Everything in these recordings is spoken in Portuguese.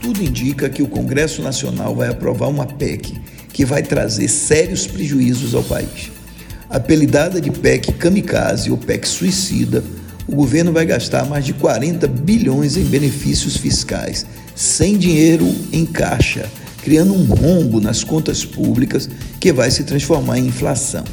Tudo indica que o Congresso Nacional vai aprovar uma PEC que vai trazer sérios prejuízos ao país. Apelidada de PEC kamikaze ou PEC suicida, o governo vai gastar mais de 40 bilhões em benefícios fiscais, sem dinheiro em caixa, criando um rombo nas contas públicas que vai se transformar em inflação.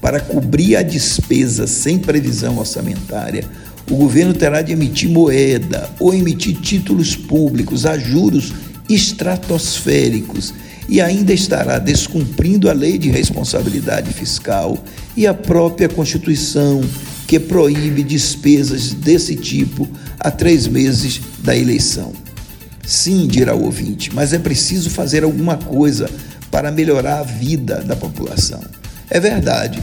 Para cobrir a despesa sem previsão orçamentária, o governo terá de emitir moeda ou emitir títulos públicos a juros estratosféricos e ainda estará descumprindo a lei de responsabilidade fiscal e a própria Constituição, que proíbe despesas desse tipo a três meses da eleição. Sim, dirá o ouvinte, mas é preciso fazer alguma coisa para melhorar a vida da população. É verdade,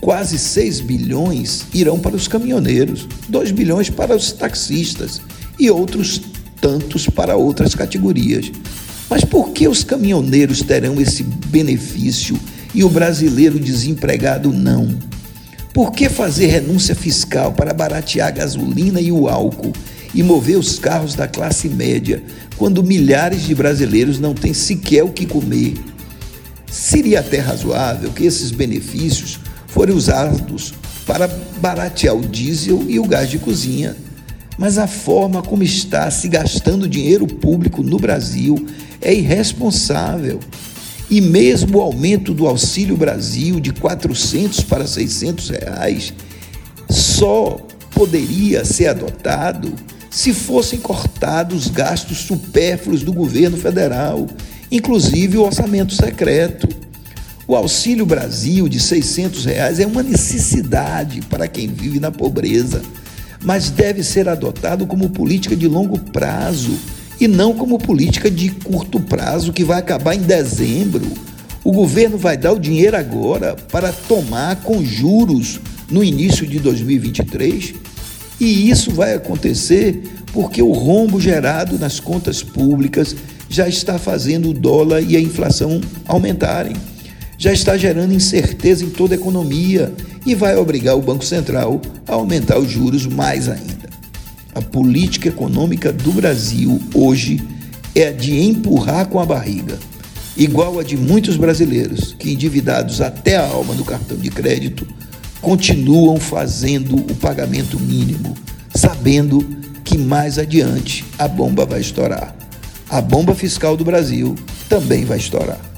quase 6 bilhões irão para os caminhoneiros, 2 bilhões para os taxistas e outros tantos para outras categorias. Mas por que os caminhoneiros terão esse benefício e o brasileiro desempregado não? Por que fazer renúncia fiscal para baratear a gasolina e o álcool e mover os carros da classe média, quando milhares de brasileiros não têm sequer o que comer? Seria até razoável que esses benefícios forem usados para baratear o diesel e o gás de cozinha. Mas a forma como está se gastando dinheiro público no Brasil é irresponsável. E mesmo o aumento do Auxílio Brasil de 400 para 600 reais só poderia ser adotado se fossem cortados os gastos supérfluos do governo federal, inclusive o orçamento secreto. O Auxílio Brasil de 600 reais é uma necessidade para quem vive na pobreza, mas deve ser adotado como política de longo prazo e não como política de curto prazo que vai acabar em dezembro. O governo vai dar o dinheiro agora para tomar com juros no início de 2023 e isso vai acontecer porque o rombo gerado nas contas públicas já está fazendo o dólar e a inflação aumentarem. Já está gerando incerteza em toda a economia e vai obrigar o Banco Central a aumentar os juros mais ainda. A política econômica do Brasil hoje é a de empurrar com a barriga, igual a de muitos brasileiros que, endividados até a alma no cartão de crédito, continuam fazendo o pagamento mínimo, sabendo que mais adiante a bomba vai estourar. A bomba fiscal do Brasil também vai estourar.